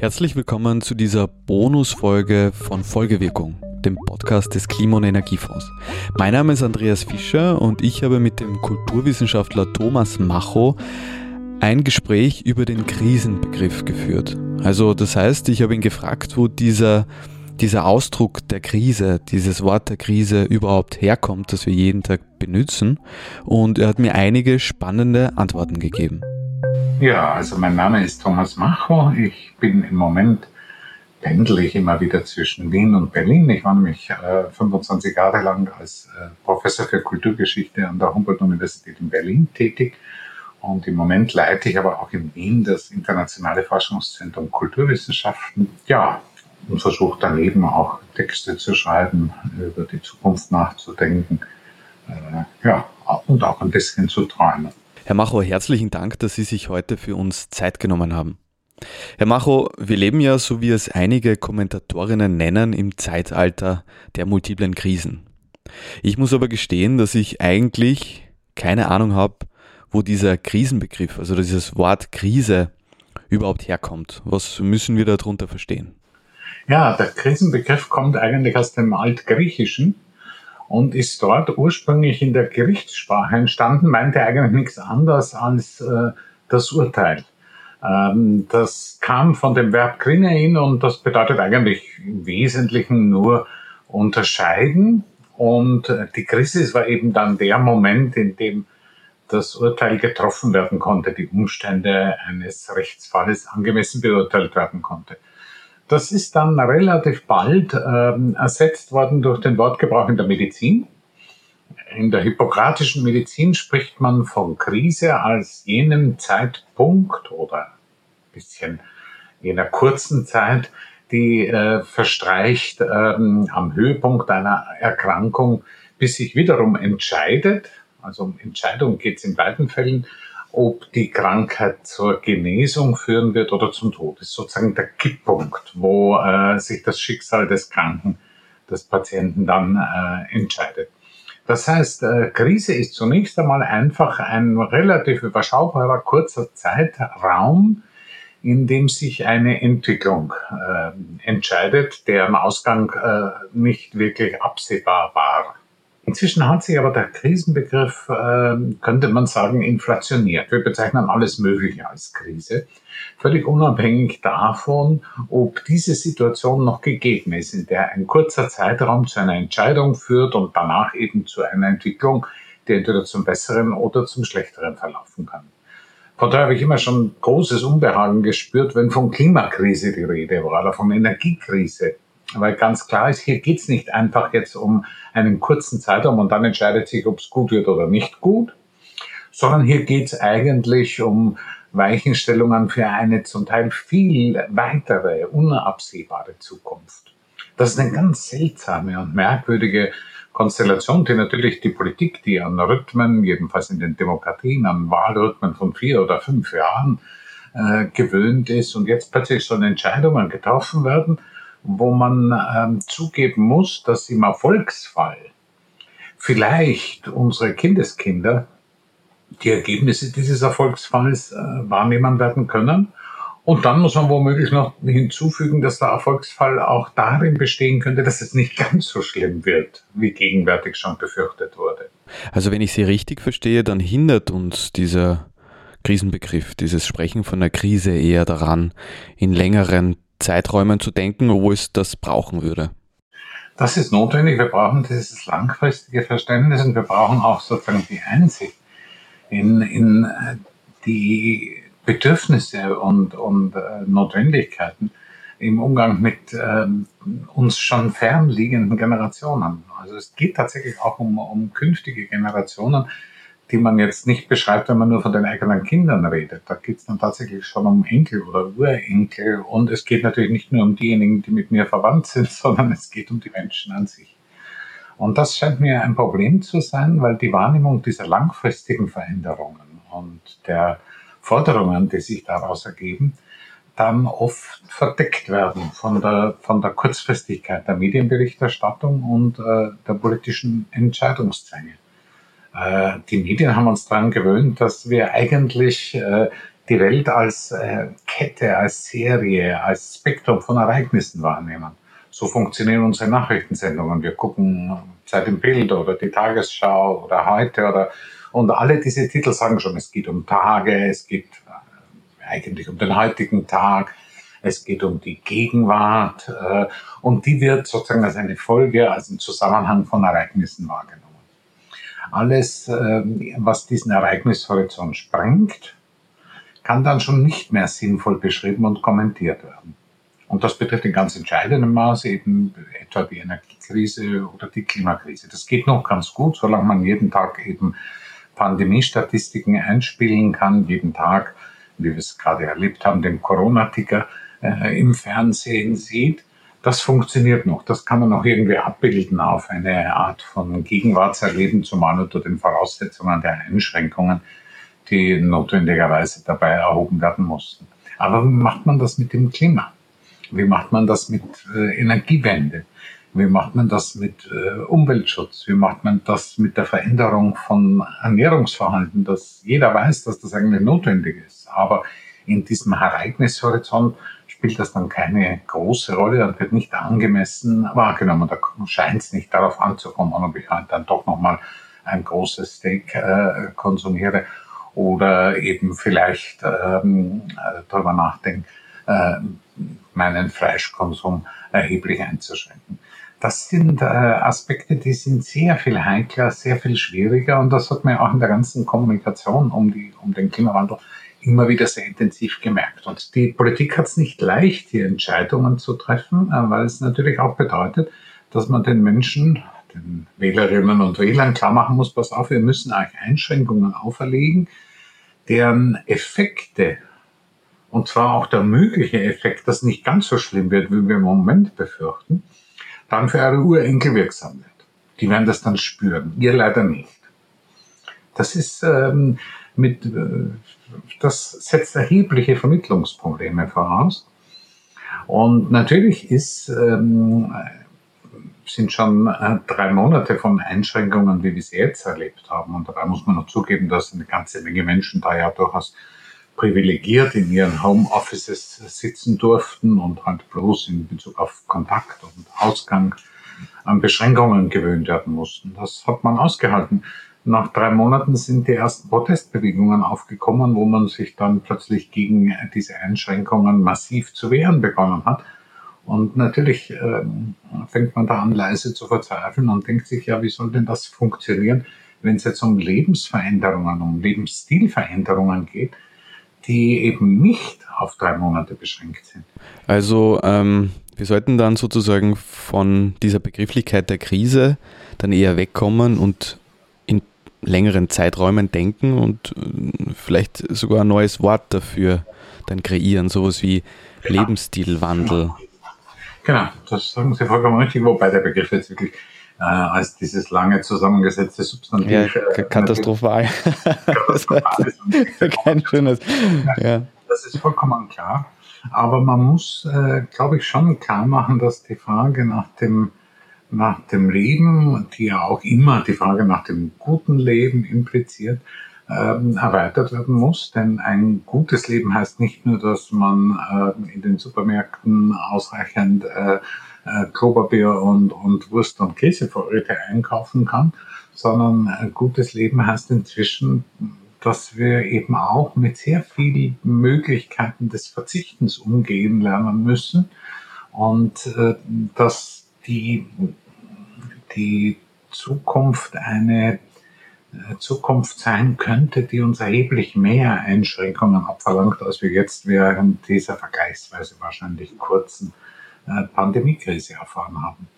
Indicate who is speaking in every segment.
Speaker 1: Herzlich willkommen zu dieser Bonusfolge von Folgewirkung, dem Podcast des Klima- und Energiefonds. Mein Name ist Andreas Fischer und ich habe mit dem Kulturwissenschaftler Thomas Macho ein Gespräch über den Krisenbegriff geführt. Also das heißt, ich habe ihn gefragt, wo dieser, dieser Ausdruck der Krise, dieses Wort der Krise überhaupt herkommt, das wir jeden Tag benutzen. Und er hat mir einige spannende Antworten gegeben.
Speaker 2: Ja, also mein Name ist Thomas Macho. Ich bin im Moment pendle ich immer wieder zwischen Wien und Berlin. Ich war nämlich äh, 25 Jahre lang als äh, Professor für Kulturgeschichte an der Humboldt-Universität in Berlin tätig. Und im Moment leite ich aber auch in Wien das Internationale Forschungszentrum Kulturwissenschaften. Ja, und versuche daneben auch Texte zu schreiben, über die Zukunft nachzudenken. Äh, ja, und auch ein bisschen zu träumen.
Speaker 1: Herr Macho, herzlichen Dank, dass Sie sich heute für uns Zeit genommen haben. Herr Macho, wir leben ja, so wie es einige Kommentatorinnen nennen, im Zeitalter der multiplen Krisen. Ich muss aber gestehen, dass ich eigentlich keine Ahnung habe, wo dieser Krisenbegriff, also dieses Wort Krise überhaupt herkommt. Was müssen wir darunter verstehen?
Speaker 2: Ja, der Krisenbegriff kommt eigentlich aus dem Altgriechischen und ist dort ursprünglich in der Gerichtssprache entstanden, meinte eigentlich nichts anderes als äh, das Urteil. Ähm, das kam von dem Verb krinein und das bedeutet eigentlich im Wesentlichen nur unterscheiden. Und äh, die Krise war eben dann der Moment, in dem das Urteil getroffen werden konnte, die Umstände eines Rechtsfalles angemessen beurteilt werden konnte. Das ist dann relativ bald ähm, ersetzt worden durch den Wortgebrauch in der Medizin. In der hippokratischen Medizin spricht man von Krise als jenem Zeitpunkt oder ein bisschen jener kurzen Zeit, die äh, verstreicht ähm, am Höhepunkt einer Erkrankung, bis sich wiederum entscheidet, also um Entscheidung geht es in beiden Fällen, ob die Krankheit zur Genesung führen wird oder zum Tod. Das ist sozusagen der Kipppunkt, wo äh, sich das Schicksal des Kranken, des Patienten dann äh, entscheidet. Das heißt, äh, Krise ist zunächst einmal einfach ein relativ überschaubarer kurzer Zeitraum, in dem sich eine Entwicklung äh, entscheidet, deren Ausgang äh, nicht wirklich absehbar war. Inzwischen hat sich aber der Krisenbegriff, äh, könnte man sagen, inflationiert. Wir bezeichnen alles Mögliche als Krise, völlig unabhängig davon, ob diese Situation noch gegeben ist, in der ein kurzer Zeitraum zu einer Entscheidung führt und danach eben zu einer Entwicklung, die entweder zum Besseren oder zum Schlechteren verlaufen kann. Von daher habe ich immer schon großes Unbehagen gespürt, wenn von Klimakrise die Rede war oder von Energiekrise weil ganz klar ist, hier geht's nicht einfach jetzt um einen kurzen Zeitraum und dann entscheidet sich, ob es gut wird oder nicht gut, sondern hier geht's eigentlich um Weichenstellungen für eine zum Teil viel weitere, unabsehbare Zukunft. Das ist eine ganz seltsame und merkwürdige Konstellation, die natürlich die Politik, die an Rhythmen, jedenfalls in den Demokratien, an Wahlrhythmen von vier oder fünf Jahren äh, gewöhnt ist und jetzt plötzlich so Entscheidungen getroffen werden, wo man ähm, zugeben muss, dass im Erfolgsfall vielleicht unsere Kindeskinder die Ergebnisse dieses Erfolgsfalls äh, wahrnehmen werden können. Und dann muss man womöglich noch hinzufügen, dass der Erfolgsfall auch darin bestehen könnte, dass es nicht ganz so schlimm wird, wie gegenwärtig schon befürchtet wurde.
Speaker 1: Also wenn ich Sie richtig verstehe, dann hindert uns dieser Krisenbegriff, dieses Sprechen von der Krise eher daran, in längeren Zeiträumen zu denken, wo es das brauchen würde?
Speaker 2: Das ist notwendig. Wir brauchen dieses langfristige Verständnis und wir brauchen auch sozusagen die Einsicht in, in äh, die Bedürfnisse und, und äh, Notwendigkeiten im Umgang mit ähm, uns schon fernliegenden Generationen. Also es geht tatsächlich auch um, um künftige Generationen, die man jetzt nicht beschreibt, wenn man nur von den eigenen Kindern redet. Da geht es dann tatsächlich schon um Enkel oder Urenkel. Und es geht natürlich nicht nur um diejenigen, die mit mir verwandt sind, sondern es geht um die Menschen an sich. Und das scheint mir ein Problem zu sein, weil die Wahrnehmung dieser langfristigen Veränderungen und der Forderungen, die sich daraus ergeben, dann oft verdeckt werden von der, von der Kurzfristigkeit der Medienberichterstattung und äh, der politischen Entscheidungszwänge. Äh, die Medien haben uns daran gewöhnt, dass wir eigentlich äh, die Welt als äh, Kette, als Serie, als Spektrum von Ereignissen wahrnehmen. So funktionieren unsere Nachrichtensendungen. Wir gucken Zeit im Bild oder die Tagesschau oder heute oder und alle diese Titel sagen schon, es geht um Tage, es geht eigentlich um den heutigen Tag, es geht um die Gegenwart und die wird sozusagen als eine Folge, als ein Zusammenhang von Ereignissen wahrgenommen. Alles, äh, was diesen Ereignishorizont sprengt, kann dann schon nicht mehr sinnvoll beschrieben und kommentiert werden. Und das betrifft in ganz entscheidendem Maße eben etwa die Energiekrise oder die Klimakrise. Das geht noch ganz gut, solange man jeden Tag eben Pandemiestatistiken einspielen kann, jeden Tag, wie wir es gerade erlebt haben, den Corona-Ticker äh, im Fernsehen sieht. Das funktioniert noch. Das kann man auch irgendwie abbilden auf eine Art von Gegenwartserleben, zumal unter den Voraussetzungen der Einschränkungen, die notwendigerweise dabei erhoben werden mussten. Aber wie macht man das mit dem Klima? Wie macht man das mit äh, Energiewende? Wie macht man das mit äh, Umweltschutz? Wie macht man das mit der Veränderung von Ernährungsverhalten? Dass jeder weiß, dass das eigentlich notwendig ist. Aber in diesem Ereignishorizont spielt das dann keine große Rolle und wird nicht angemessen wahrgenommen. Da scheint es nicht darauf anzukommen, ob ich halt dann doch nochmal ein großes Steak äh, konsumiere oder eben vielleicht ähm, äh, darüber nachdenke, äh, meinen Fleischkonsum erheblich einzuschränken. Das sind äh, Aspekte, die sind sehr viel heikler, sehr viel schwieriger und das hat man auch in der ganzen Kommunikation um, die, um den Klimawandel immer wieder sehr intensiv gemerkt. Und die Politik hat es nicht leicht, hier Entscheidungen zu treffen, äh, weil es natürlich auch bedeutet, dass man den Menschen, den Wählerinnen und Wählern klar machen muss, pass auf, wir müssen euch Einschränkungen auferlegen, deren Effekte und zwar auch der mögliche Effekt, dass nicht ganz so schlimm wird, wie wir im Moment befürchten, dann für eure Urenkel wirksam wird. Die werden das dann spüren, ihr leider nicht. Das ist ähm, mit, äh, das setzt erhebliche Vermittlungsprobleme voraus. Und natürlich ist, ähm, sind schon äh, drei Monate von Einschränkungen, wie wir sie jetzt erlebt haben. Und dabei muss man noch zugeben, dass eine ganze Menge Menschen da ja durchaus privilegiert in ihren Homeoffices sitzen durften und halt bloß in Bezug auf Kontakt und Ausgang an Beschränkungen gewöhnt werden mussten. Das hat man ausgehalten. Nach drei Monaten sind die ersten Protestbewegungen aufgekommen, wo man sich dann plötzlich gegen diese Einschränkungen massiv zu wehren begonnen hat. Und natürlich äh, fängt man da an, leise zu verzweifeln und denkt sich, ja, wie soll denn das funktionieren, wenn es jetzt um Lebensveränderungen, um Lebensstilveränderungen geht, die eben nicht auf drei Monate beschränkt sind.
Speaker 1: Also ähm, wir sollten dann sozusagen von dieser Begrifflichkeit der Krise dann eher wegkommen und längeren Zeiträumen denken und äh, vielleicht sogar ein neues Wort dafür dann kreieren, sowas wie genau. Lebensstilwandel.
Speaker 2: Genau, das sagen Sie vollkommen richtig, wobei der Begriff jetzt wirklich äh, als dieses lange zusammengesetzte Substantiv. Ja,
Speaker 1: äh, katastrophal. Kein schönes.
Speaker 2: Ja. Das ist vollkommen klar. Aber man muss, äh, glaube ich, schon klar machen, dass die Frage nach dem, nach dem Leben, die ja auch immer die Frage nach dem guten Leben impliziert, ähm, erweitert werden muss. Denn ein gutes Leben heißt nicht nur, dass man äh, in den Supermärkten ausreichend äh, äh, und, und Wurst und Käsevorräte einkaufen kann, sondern ein gutes Leben heißt inzwischen, dass wir eben auch mit sehr vielen Möglichkeiten des Verzichtens umgehen lernen müssen und äh, dass die, die Zukunft eine äh, Zukunft sein könnte, die uns erheblich mehr Einschränkungen abverlangt, als wir jetzt während dieser vergleichsweise wahrscheinlich kurzen äh, Pandemiekrise erfahren haben.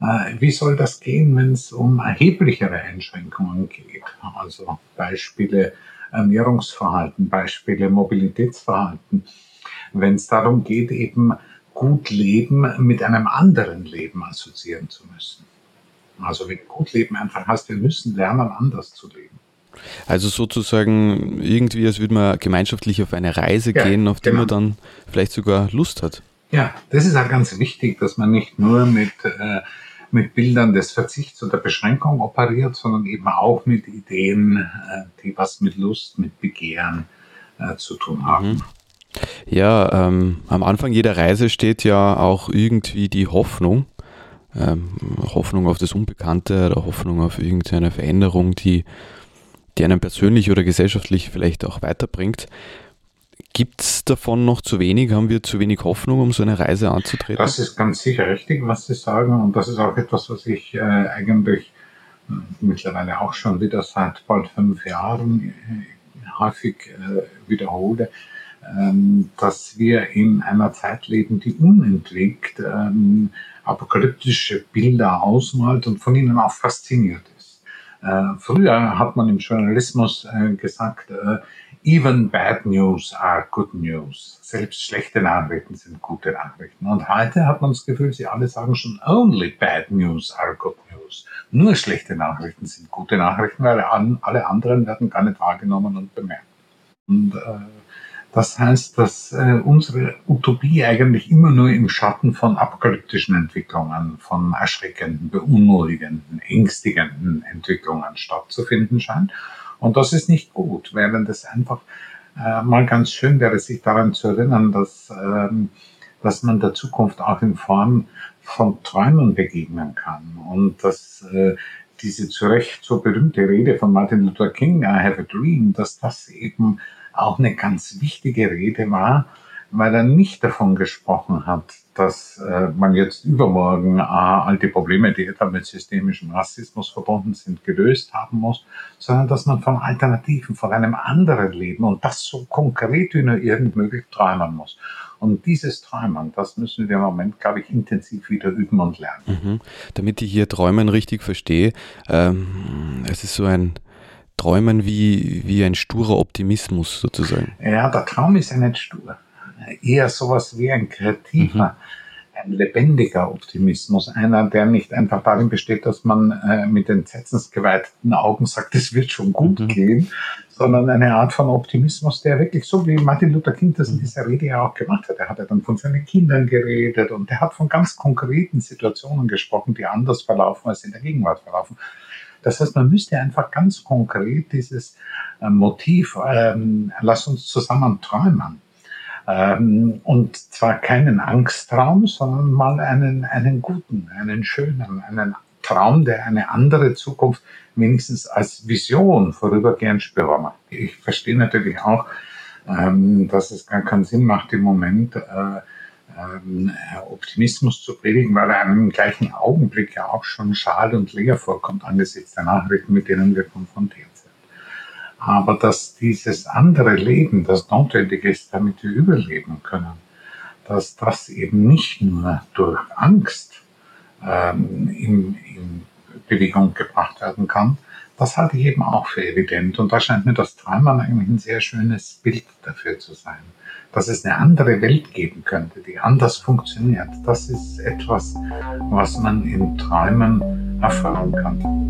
Speaker 2: Äh, wie soll das gehen, wenn es um erheblichere Einschränkungen geht? Also Beispiele Ernährungsverhalten, Beispiele Mobilitätsverhalten. Wenn es darum geht, eben gut Leben mit einem anderen Leben assoziieren zu müssen. Also wenn gut Leben einfach heißt, wir müssen lernen, anders zu leben.
Speaker 1: Also sozusagen irgendwie, als würde man gemeinschaftlich auf eine Reise ja, gehen, auf die genau. man dann vielleicht sogar Lust hat.
Speaker 2: Ja, das ist auch ganz wichtig, dass man nicht nur mit, äh, mit Bildern des Verzichts oder Beschränkung operiert, sondern eben auch mit Ideen, äh, die was mit Lust, mit Begehren äh, zu tun haben. Mhm.
Speaker 1: Ja, ähm, am Anfang jeder Reise steht ja auch irgendwie die Hoffnung. Ähm, Hoffnung auf das Unbekannte oder Hoffnung auf irgendeine Veränderung, die, die einen persönlich oder gesellschaftlich vielleicht auch weiterbringt. Gibt es davon noch zu wenig? Haben wir zu wenig Hoffnung, um so eine Reise anzutreten?
Speaker 2: Das ist ganz sicher richtig, was Sie sagen. Und das ist auch etwas, was ich äh, eigentlich äh, mittlerweile auch schon wieder seit bald fünf Jahren äh, häufig äh, wiederhole, dass wir in einer Zeit leben, die unentwegt ähm, apokalyptische Bilder ausmalt und von ihnen auch fasziniert ist. Äh, früher hat man im Journalismus äh, gesagt, äh, Even bad news are good news. Selbst schlechte Nachrichten sind gute Nachrichten. Und heute hat man das Gefühl, sie alle sagen schon, only bad news are good news. Nur schlechte Nachrichten sind gute Nachrichten, weil alle anderen werden gar nicht wahrgenommen und bemerkt. Und äh, das heißt, dass äh, unsere Utopie eigentlich immer nur im Schatten von apokalyptischen Entwicklungen, von erschreckenden, beunruhigenden, ängstigenden Entwicklungen stattzufinden scheint. Und das ist nicht gut, während es einfach äh, mal ganz schön wäre, sich daran zu erinnern, dass, ähm, dass man der Zukunft auch in Form von Träumen begegnen kann und dass äh, diese zu Recht so berühmte Rede von Martin Luther King, I have a dream, dass das eben auch eine ganz wichtige Rede war, weil er nicht davon gesprochen hat, dass äh, man jetzt übermorgen äh, all die Probleme, die etwa mit systemischem Rassismus verbunden sind, gelöst haben muss, sondern dass man von Alternativen, von einem anderen Leben und das so konkret wie nur irgend möglich träumen muss. Und dieses Träumen, das müssen wir im Moment, glaube ich, intensiv wieder üben und lernen.
Speaker 1: Mhm. Damit ich hier Träumen richtig verstehe, ähm, es ist so ein Träumen wie, wie ein sturer Optimismus sozusagen.
Speaker 2: Ja, der Traum ist ja nicht stur eher sowas wie ein kreativer, mhm. ein lebendiger Optimismus. Einer, der nicht einfach darin besteht, dass man äh, mit entsetzensgeweiteten Augen sagt, es wird schon gut mhm. gehen, sondern eine Art von Optimismus, der wirklich so wie Martin Luther King das in mhm. dieser Rede ja auch gemacht hat. Er hat ja dann von seinen Kindern geredet und er hat von ganz konkreten Situationen gesprochen, die anders verlaufen als in der Gegenwart verlaufen. Das heißt, man müsste einfach ganz konkret dieses äh, Motiv, ähm, lass uns zusammen träumen, ähm, und zwar keinen Angsttraum, sondern mal einen, einen guten, einen schönen, einen Traum, der eine andere Zukunft wenigstens als Vision vorübergehend spürbar macht. Ich verstehe natürlich auch, ähm, dass es gar keinen Sinn macht, im Moment äh, ähm, Optimismus zu predigen, weil er einem im gleichen Augenblick ja auch schon schal und leer vorkommt angesichts der Nachrichten, mit denen wir konfrontiert sind. Aber dass dieses andere Leben, das notwendig ist, damit wir überleben können, dass das eben nicht nur durch Angst ähm, in, in Bewegung gebracht werden kann, das halte ich eben auch für evident. Und da scheint mir das Träumen eigentlich ein sehr schönes Bild dafür zu sein. Dass es eine andere Welt geben könnte, die anders funktioniert. Das ist etwas, was man in Träumen erfahren kann.